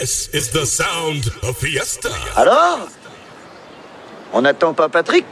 This is the sound of Fiesta. Alors On n'attend pas Patrick?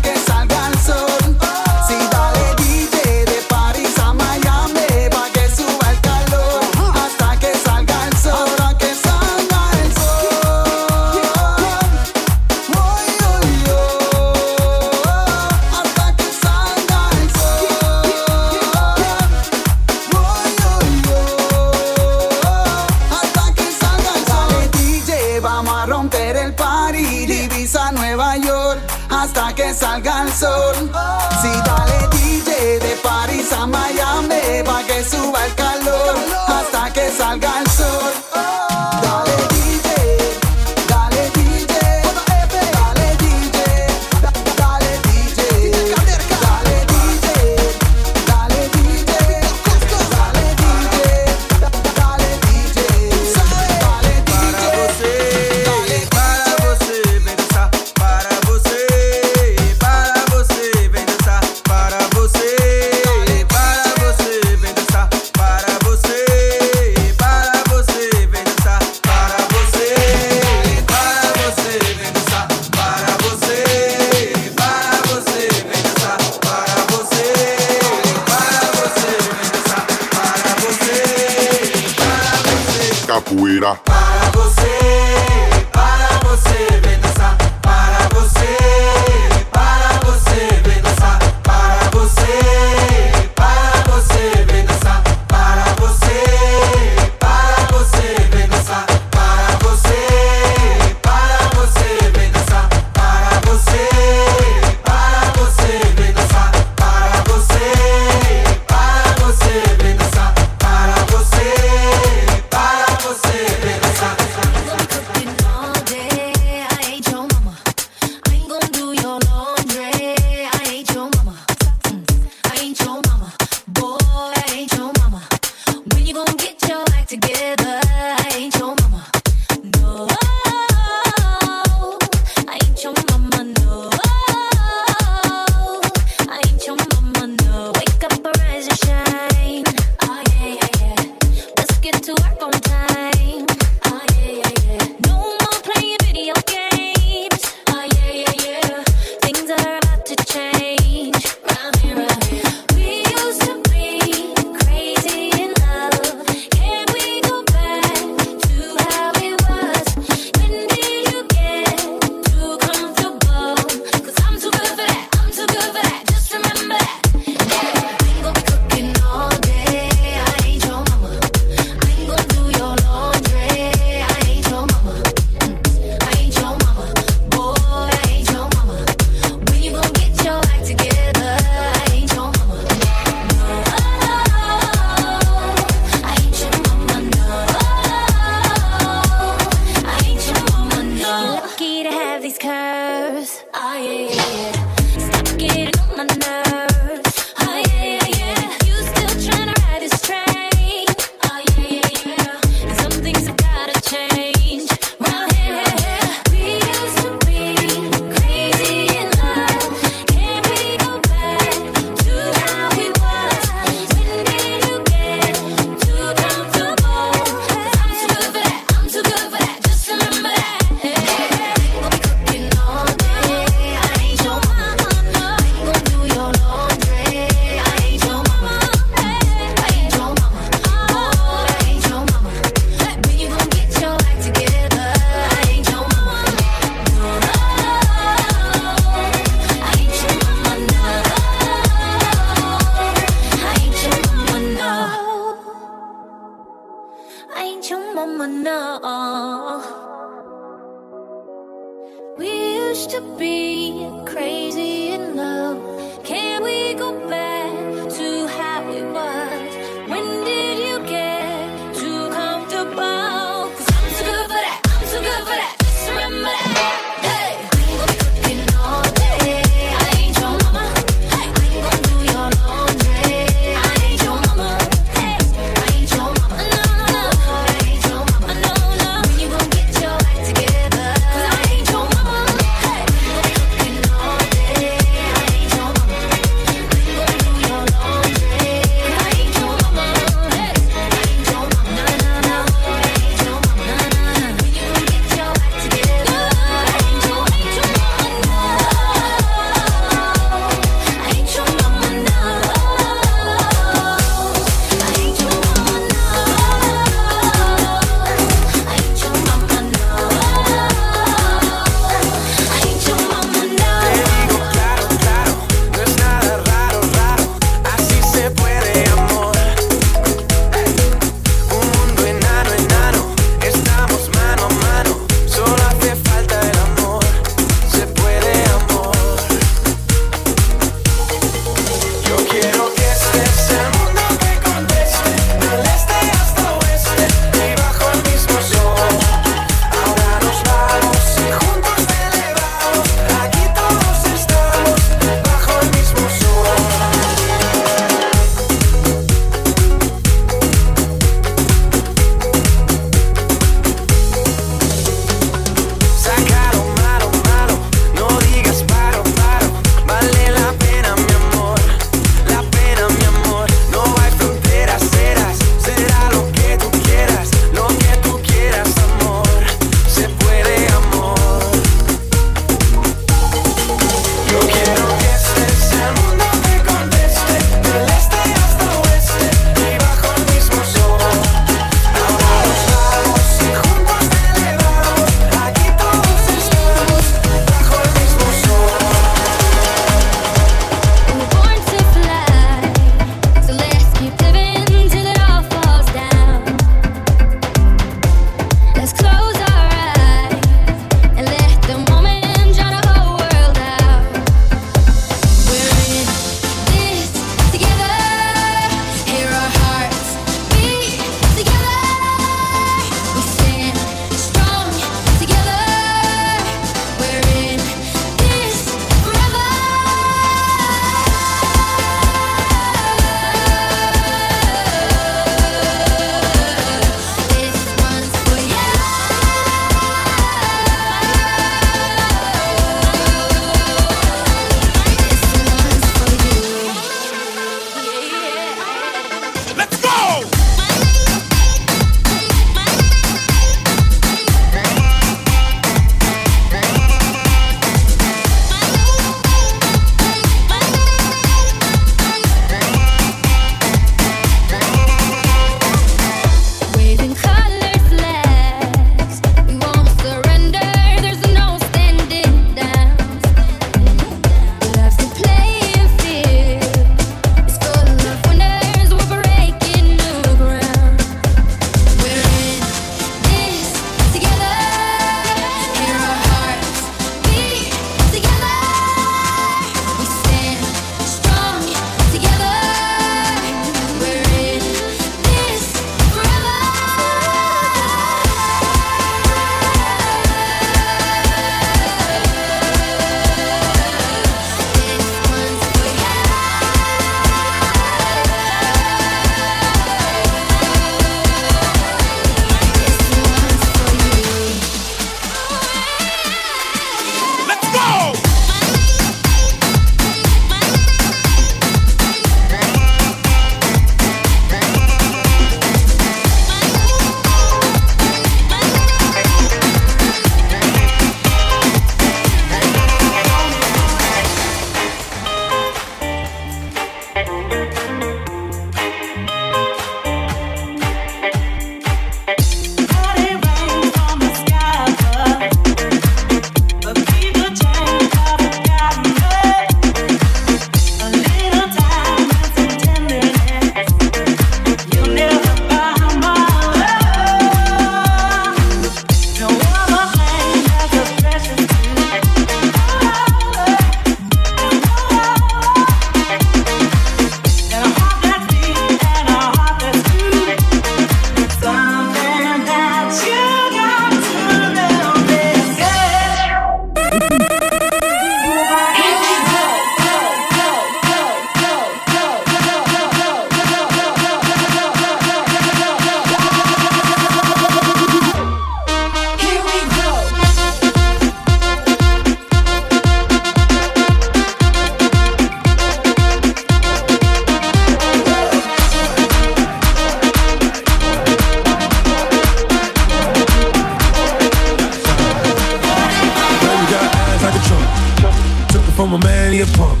Told my man he a punk.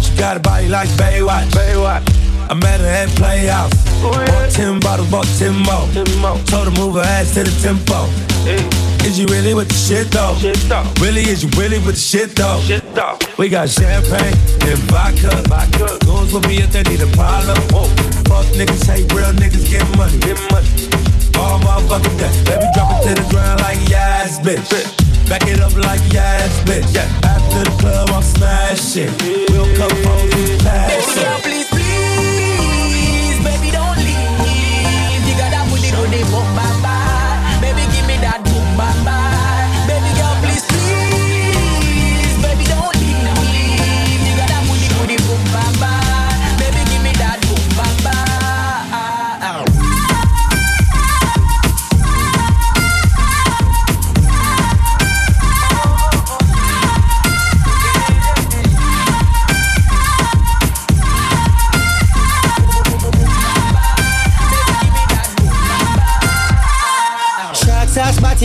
She got a body like Baywatch. Baywatch. I met her at Playhouse. Bought ten bottles, bought ten more. Told her move her ass to the tempo. Is you really with the shit though? Really, is you really with the shit though? We got champagne and vodka. vodka. Goons will be if they need a problem. Fuck niggas, hate real niggas, get money. Get money. All motherfucking day. Baby, drop it to the ground like yes, bitch. Back it up like yes, bitch. After the club, I'm smashing. We'll come home with passion. Girl,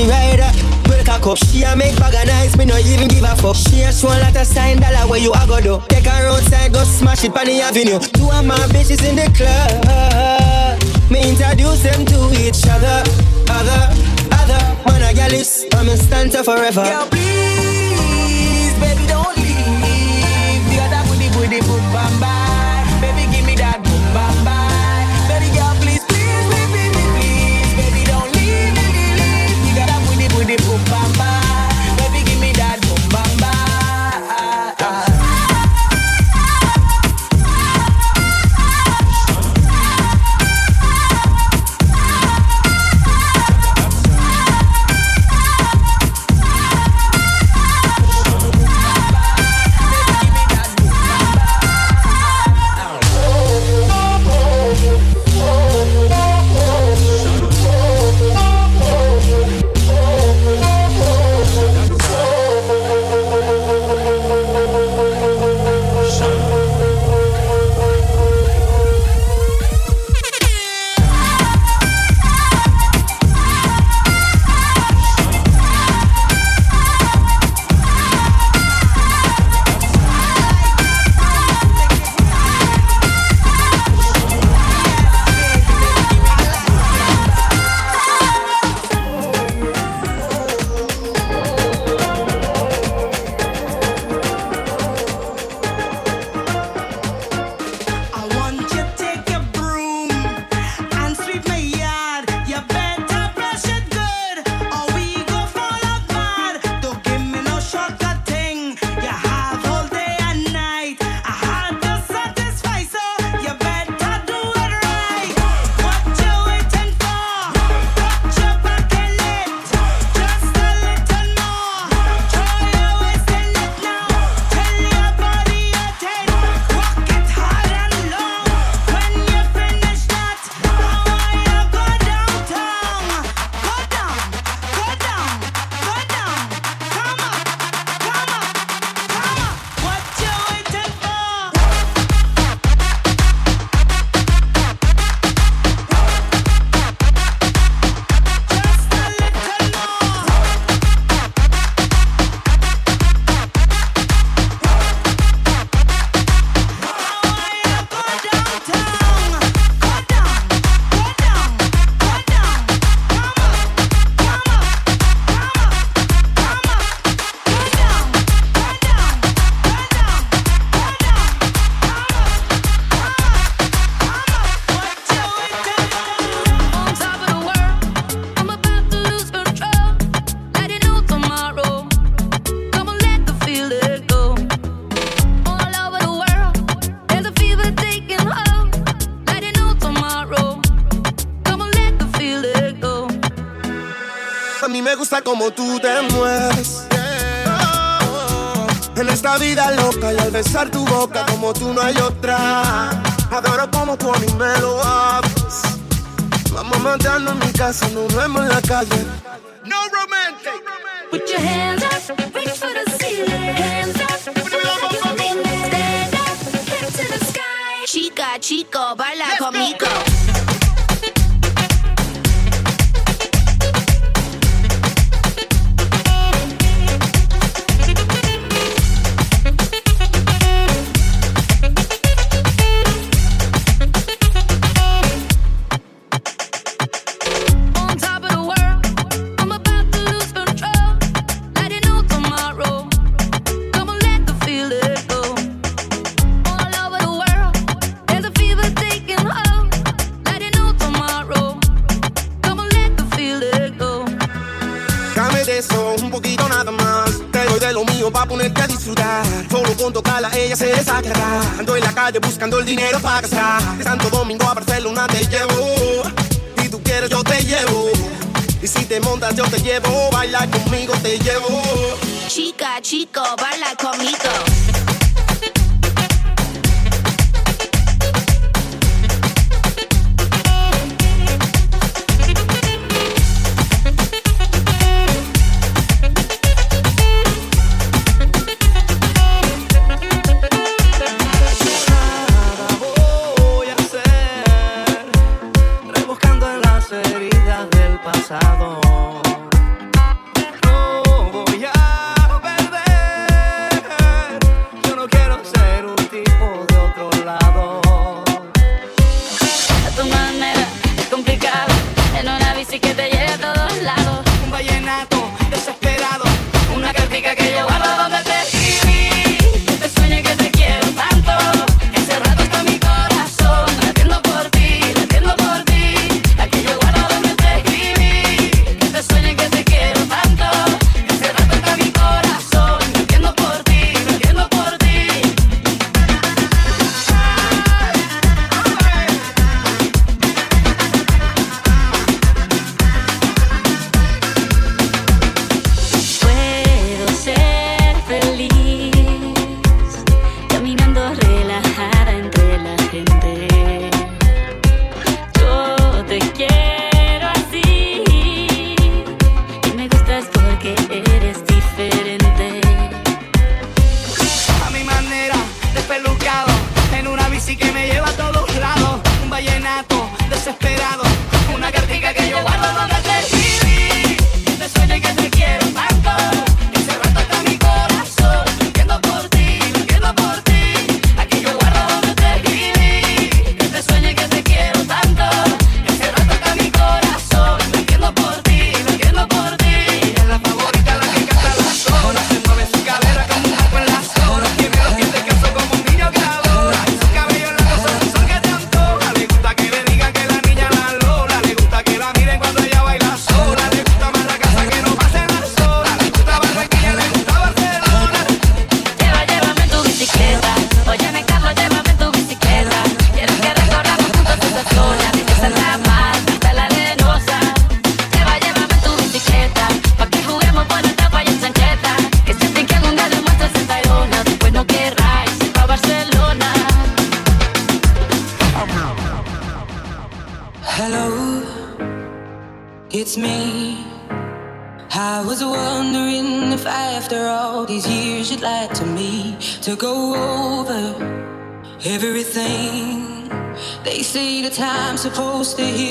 A spotty rider. Break a cup. She a make bag of nice. Me no even give a fuck. She a show lot of sign dollar where you a go do. Take her outside, go smash it on the avenue. Two of my bitches in the club. Me introduce them to each other. Other, other. Man a gal is. I'm in stanza forever. Girl, please, baby, don't leave. Got that booty, booty, boom, bam, bam. Te llevo. Chica, chico, baila conmigo. Supposed to heal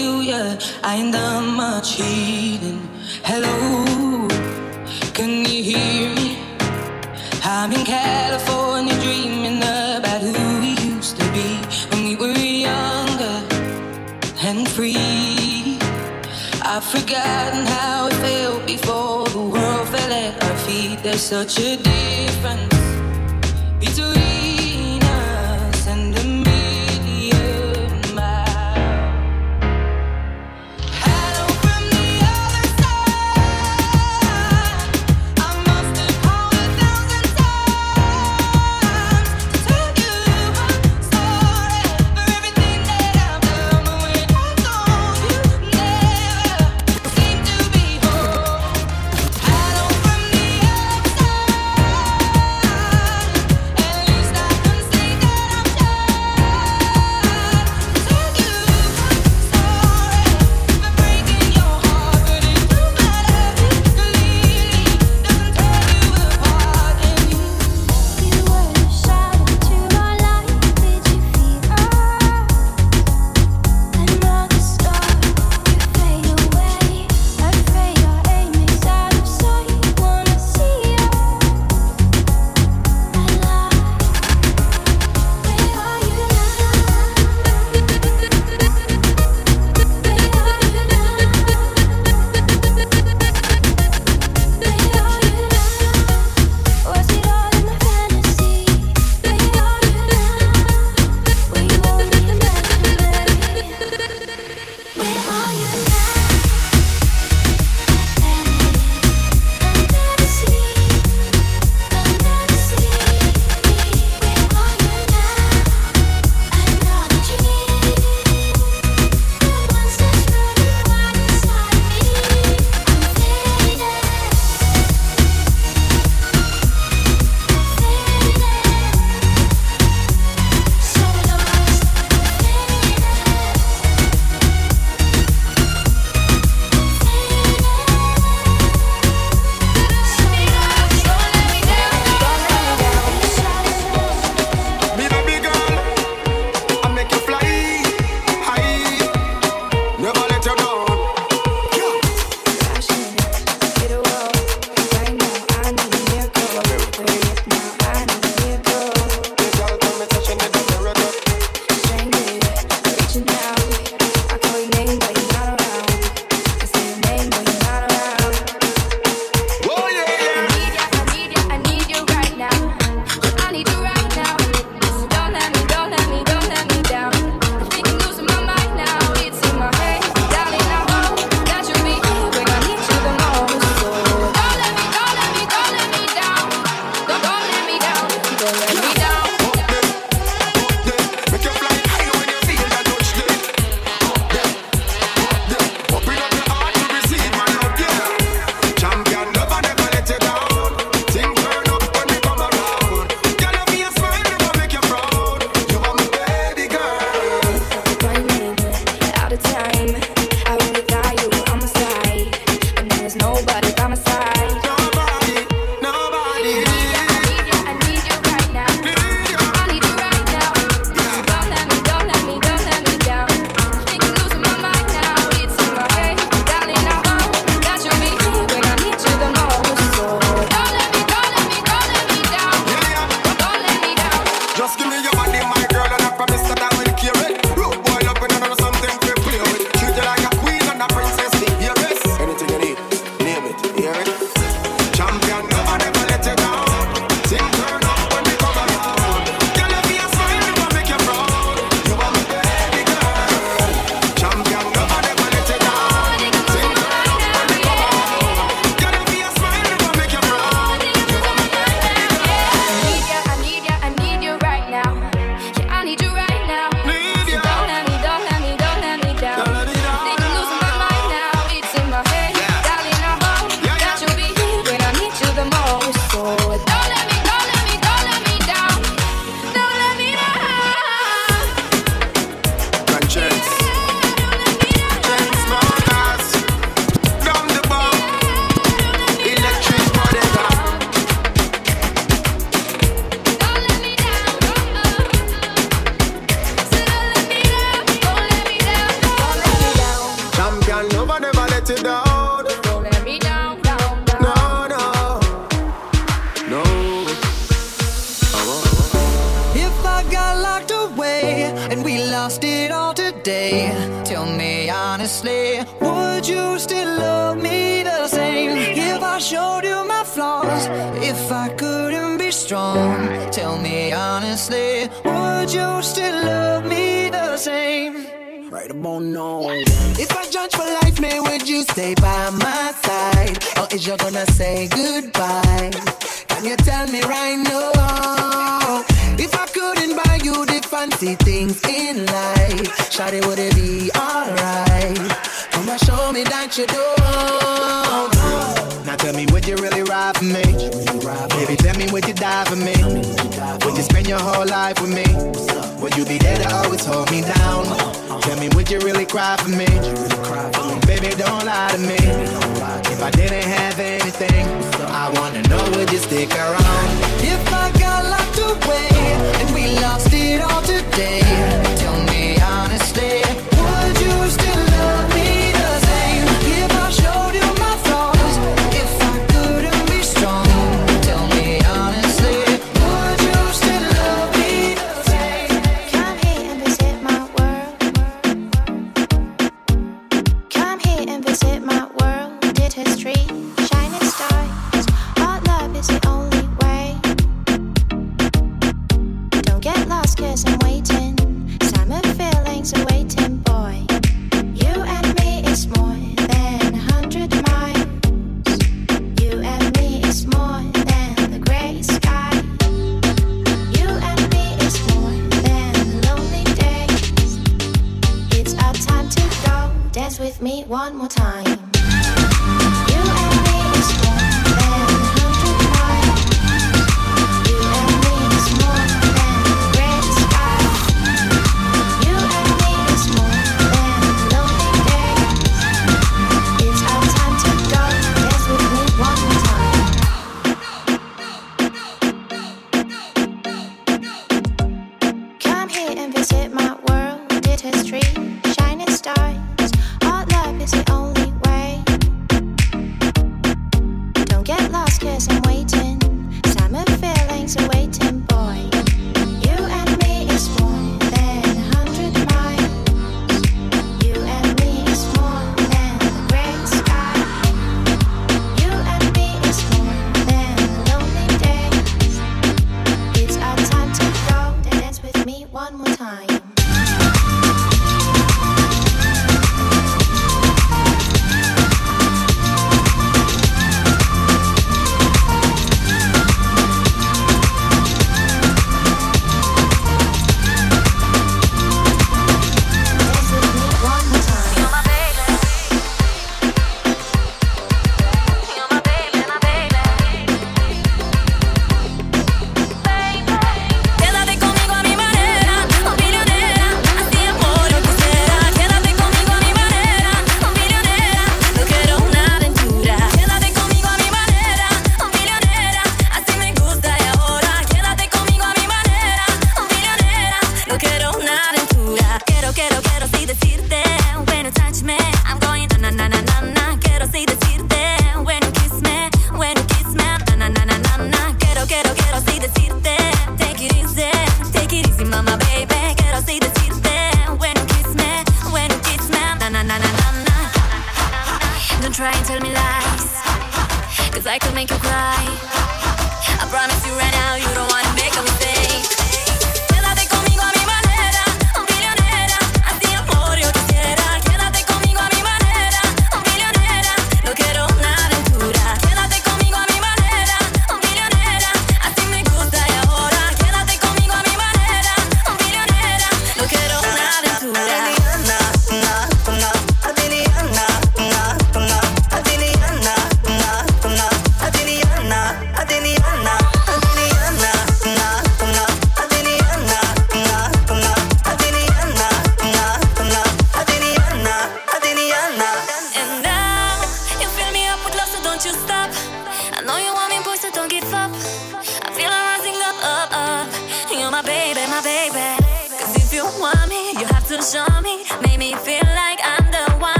Man.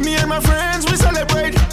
Me and my friends, we celebrate.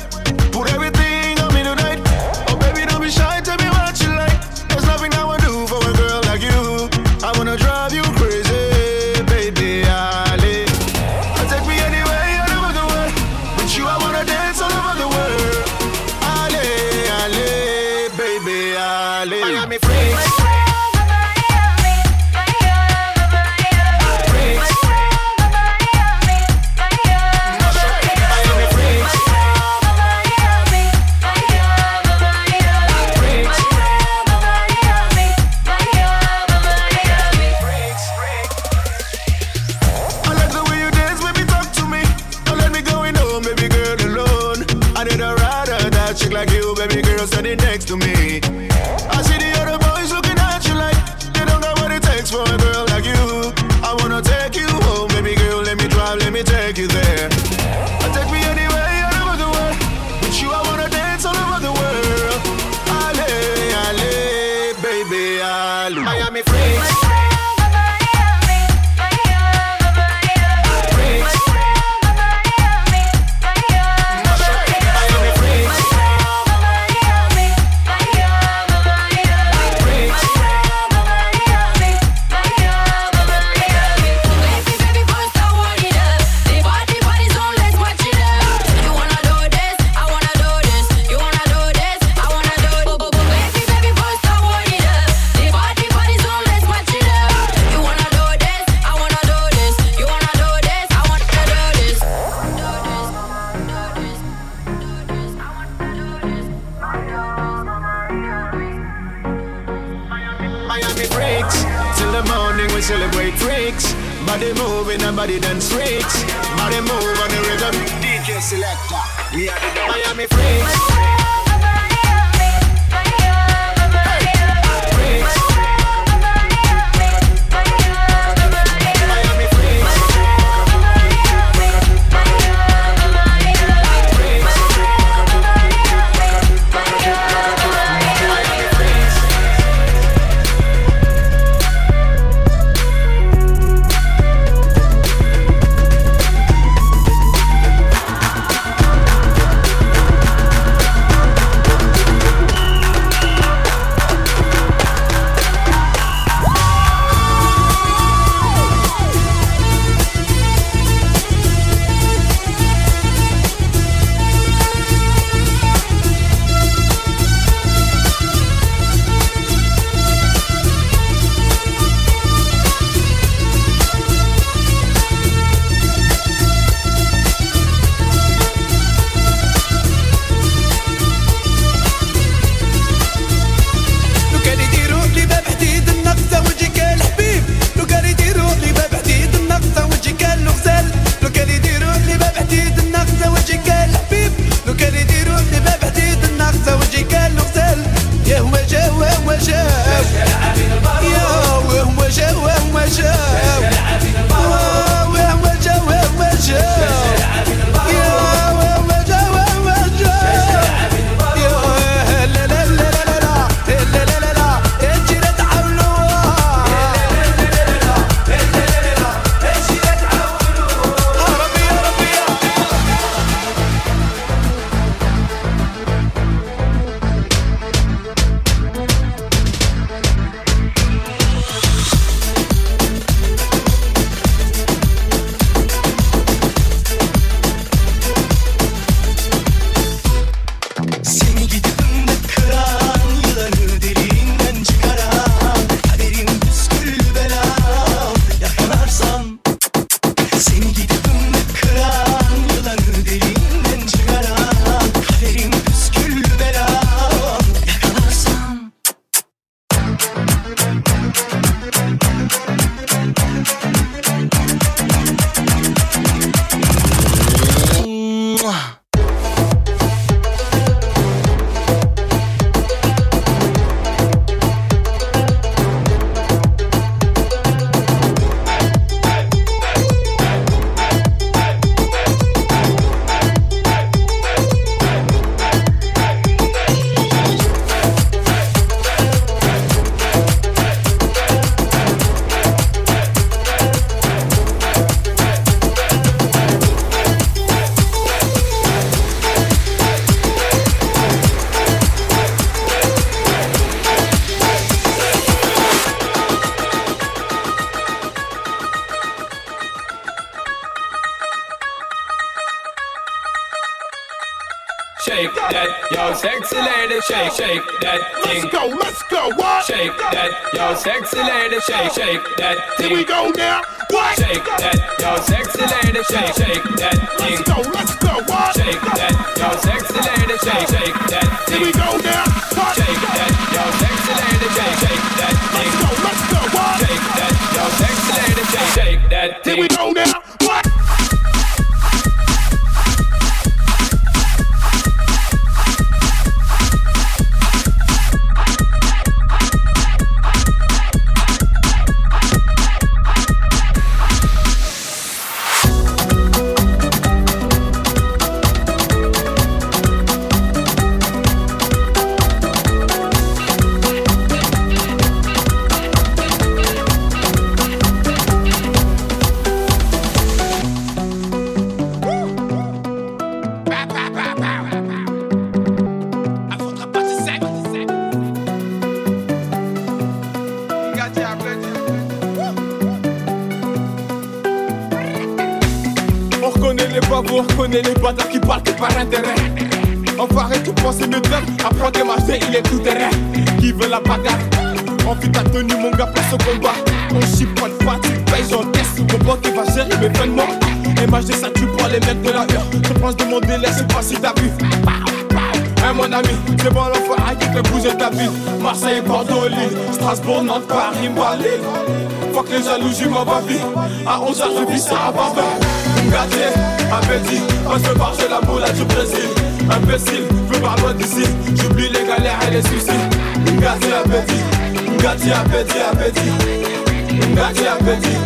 Shake, shake that thing. Let's go, let's go, what? Shake that, yo, sexy lady, shake, shake that thing. Here we go now. What? Shake that, yo, sexy lady, shake, shake that thing. Let's go, let's go, what? Shake that, yo, sexy lady, shake, shake that thing. Here we go now. What? Shake that, yo, sexy lady, shake, shake that thing. Let's go, let's go, what? Shake that, yo, sexy lady, shake, shake that thing. Here we go now. Apprends tes marcher, il est tout terrain. Qui veut la bagarre? Envie ta tenue, mon gars, place au combat. On chip pas de fatigue, paye, j'encaisse. Mon pote, il va gérer mes vêtements. MHD, ça tue pas les mecs de la heure. Je pense de mon délai, c'est pas si t'as vu. Hein, mon ami, c'est bon l'enfoiré qui fait bouger ta ville. Marseille, Bordeaux, Lille, Strasbourg, Nantes, Paris, Malille. Fuck les jalousies, ma vie. À 11h, je vis ça à Barbin. Ngati, appétit, on se chez la moula du Brésil. Imbécile, je veux pas loin d'ici. J'oublie les galères et les soucis. Ngati, appétit, Ngati, appétit, appétit. Ngati, appétit.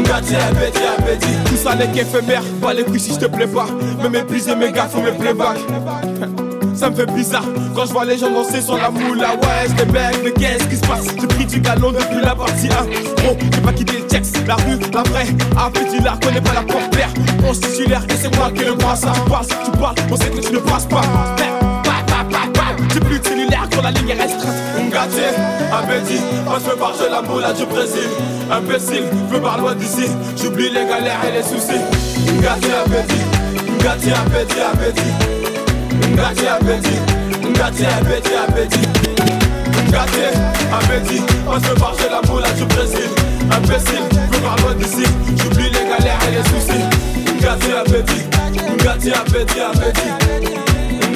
Ngati, appétit, appétit. Tout ça n'est qu'éphémère, pas les couilles si je te plais pas. Me mépriser mes gars, faut mes playbacks. Ça me fait bizarre quand je vois les gens danser sur la moula. Ouais, j'étais bec, mais qu'est-ce qui se passe? J'ai pris du galon depuis la partie 1. Gros, j'ai pas quitté le texte, la rue, la vraie. Appétit là, connais pas la porte père. On titulaire et c'est moi qui le bras. Ça passe, tu parles, on sait que tu ne passes pas. J'ai plus de cellulaire quand la ligne est restreinte. Ngati, appétit, moi je veux parler la moula du Brésil. Imbécile, je veux pas loin d'ici. J'oublie les galères et les soucis. Ngati, appétit, Ngati, appétit, appétit. Ngati appétit, Ngati appétit, appétit. Ngati appétit, on se marche la moula du Brésil. Imbécile, je veux pas loin d'ici. J'oublie les galères et les soucis. Ngati appétit, Ngati appétit, appétit.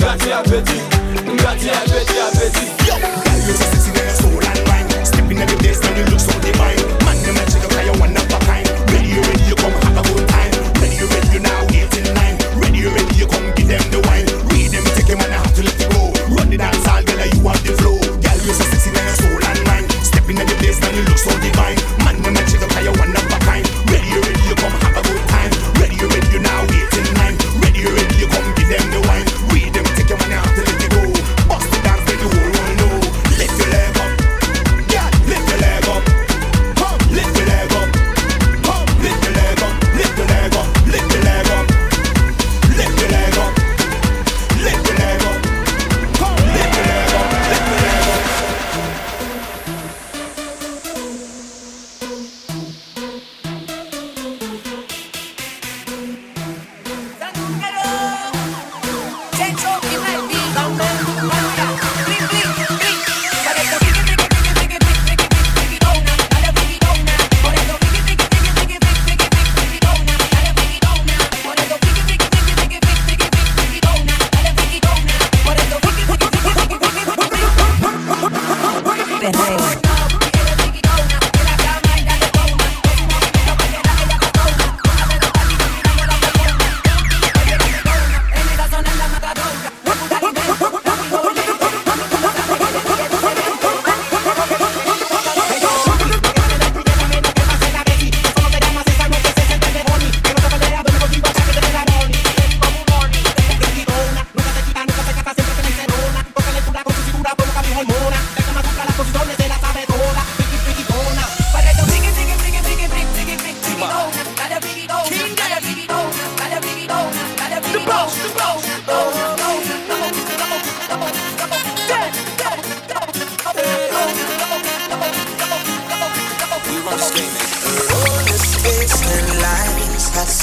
Ngati appétit, Ngati appétit, appétit. Yo, girl, you so sexy, your soul and wine. Stepping in place, now you look so divine. Man, you check out, 'cause you one of a kind. Ready, you ready, you come have a good time. Ready, you ready, you now eight till nine. Ready, you ready, you come give them the wine. Read them, take them, and I have to let it go. Run the dance hall, girl, you have the flow. Girl, you so sexy, your soul and wine. Stepping in place, now you look so divine.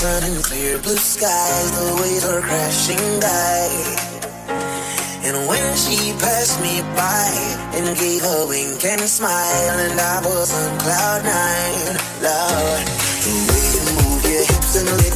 sun and clear blue skies, the waves are crashing by. And when she passed me by and gave a wink and smile, and I was on cloud nine, love The way you move your hips and lips.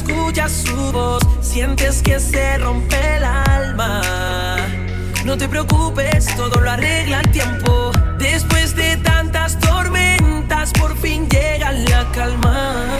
escuchas su voz, sientes que se rompe el alma. No te preocupes, todo lo arregla el tiempo. Después de tantas tormentas, por fin llega la calma.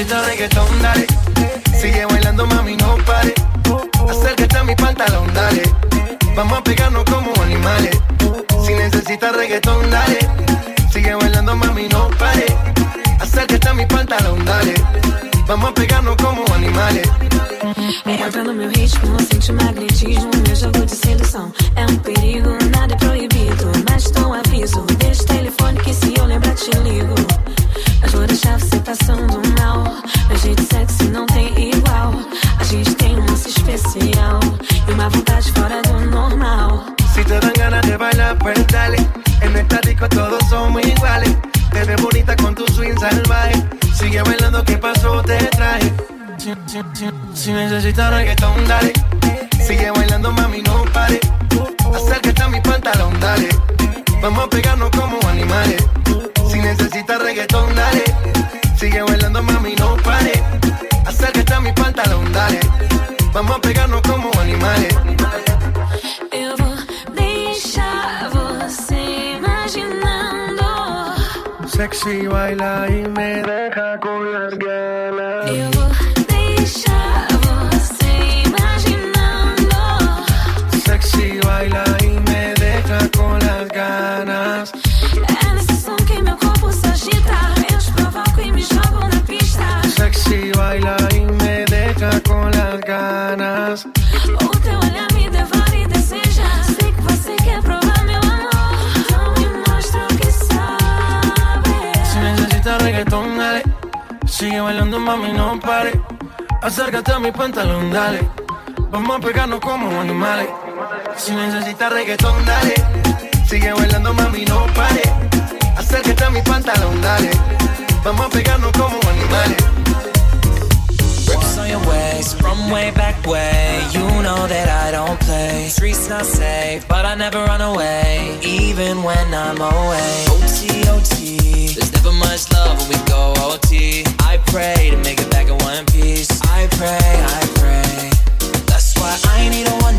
Si necesitas reggaetón, dale. Sigue bailando, mami, no pare. Acércate a mi pantalón, dale. Vamos a pegarnos como animales. Si necesitas reggaetón, dale. Sigue bailando, mami, no pare. Acércate a mi pantalón, dale. Vamos a pegarnos como animales. Entra no meu ritmo, sente magnetismo, meu jogo de sedução. É um perigo, nada é proibido. Mas um aviso, deixa o telefone que se eu lembrar te ligo. Mas vou deixar você passando mal. Meu jeito sexy não tem igual. A gente tem um lance especial e uma vontade fora do normal. Si te dan ganas de bailar, pues dale. En esta disco todos somos iguales. Te ves bonita con tu swing salvaje. Sigue bailando, ¿qué pasó? Te traje. Si, si- si- si necesitas reggaetón, dale. Sigue bailando, mami, no pare. Acércate a mi pantalón, dale. Vamos a pegarnos como animales. Si necesitas reggaetón, dale. Sigue bailando, mami, no pare. Acércate a mi pantalón, dale. Vamos a pegarnos como animales. Eu vou deixar você imaginando. Sexy baila y me deja con las ganas. Acércate a mi pantalón, dale. Vamos a pegarnos como animales. Si necesitas reggaetón, dale. Sigue bailando, mami, no pare. Acércate a mi pantalón, dale. Vamos a pegarnos como animales. your ways from way back way. You know that I don't play. Streets not safe, but I never run away, even when I'm away. O T O T. There's never much love when we go O T. I pray to make it back in one piece. I pray, I pray. That's why I need a one.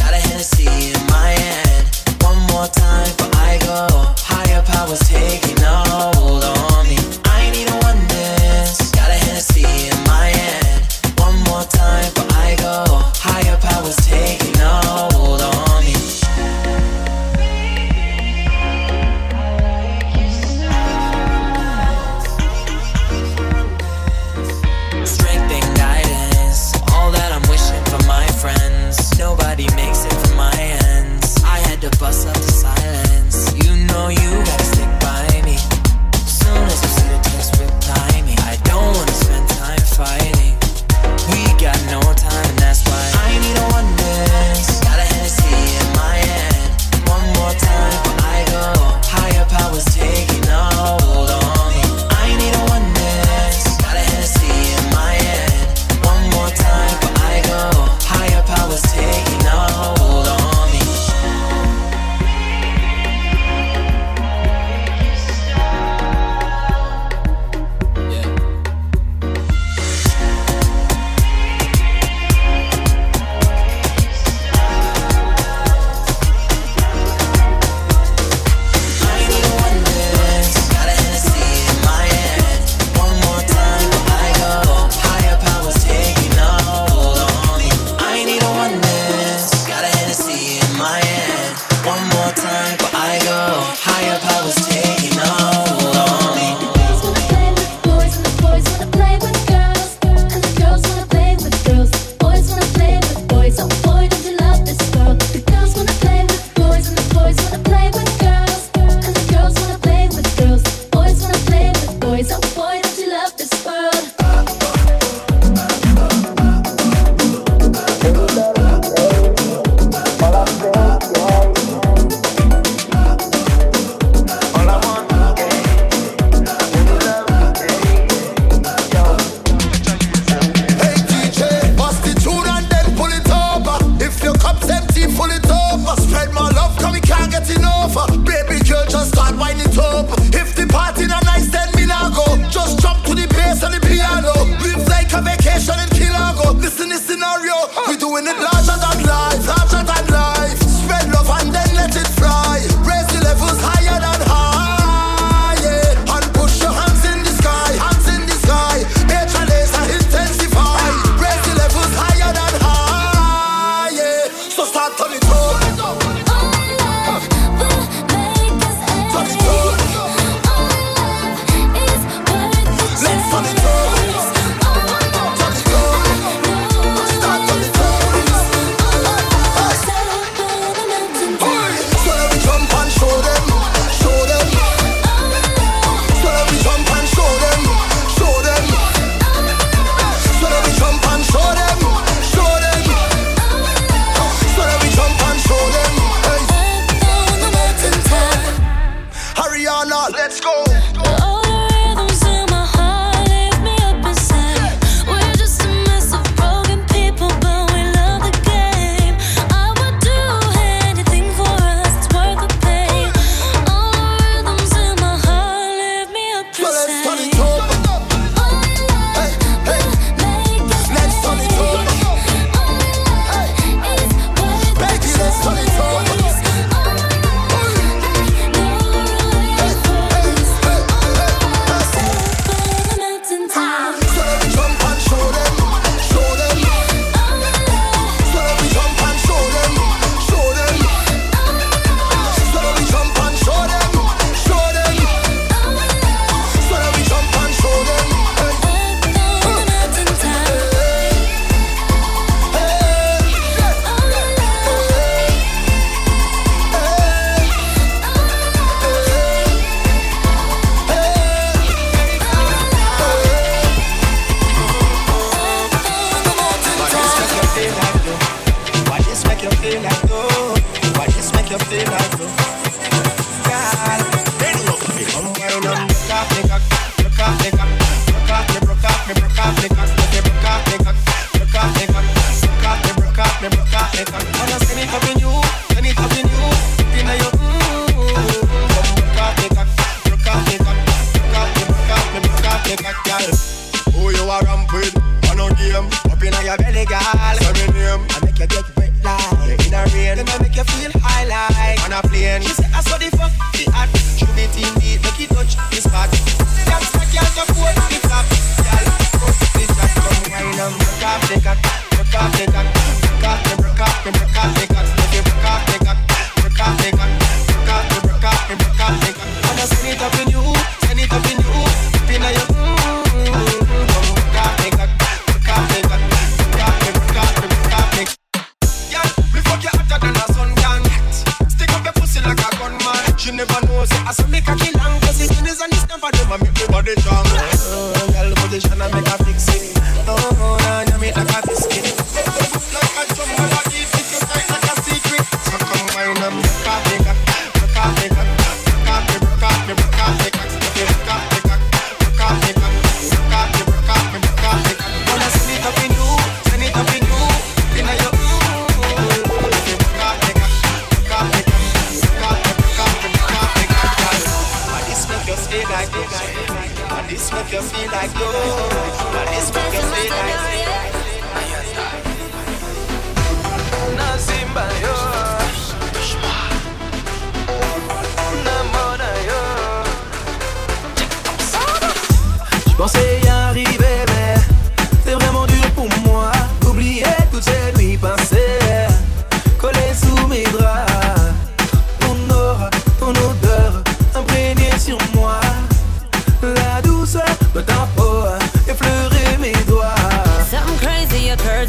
Got a Hennessy in my hand. One more time but I go. Higher powers taking hold on. time, but I go higher powers take.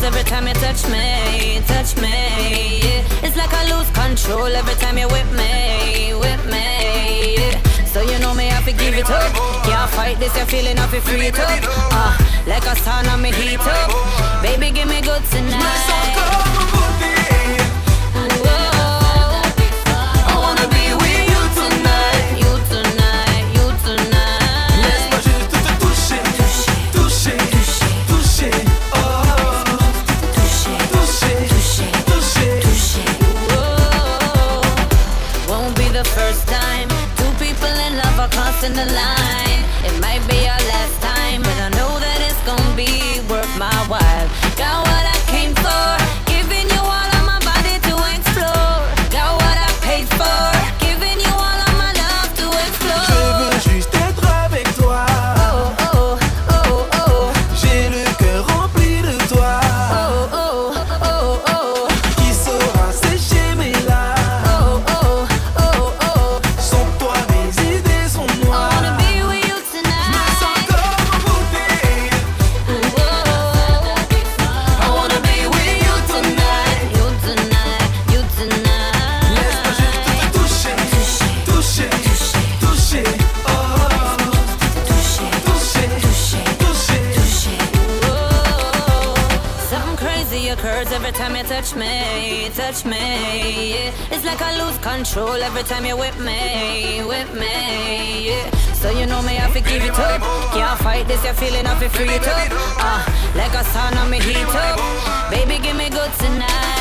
every time you touch me, touch me. Yeah. It's like I lose control every time you whip me, whip me. Yeah. So you know me, I have to give it up. Can't fight this, you're feeling off, you free up. Uh, like a sauna, me heat up. Baby, give me good tonight. line. control every time you're with me, with me, yeah. So you know me, I fi give it up. Can't fight this, you're feeling I fi free it up. Uh, like a sauna, me heat up. Baby, give me good tonight.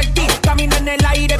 cuartito, camina en el aire,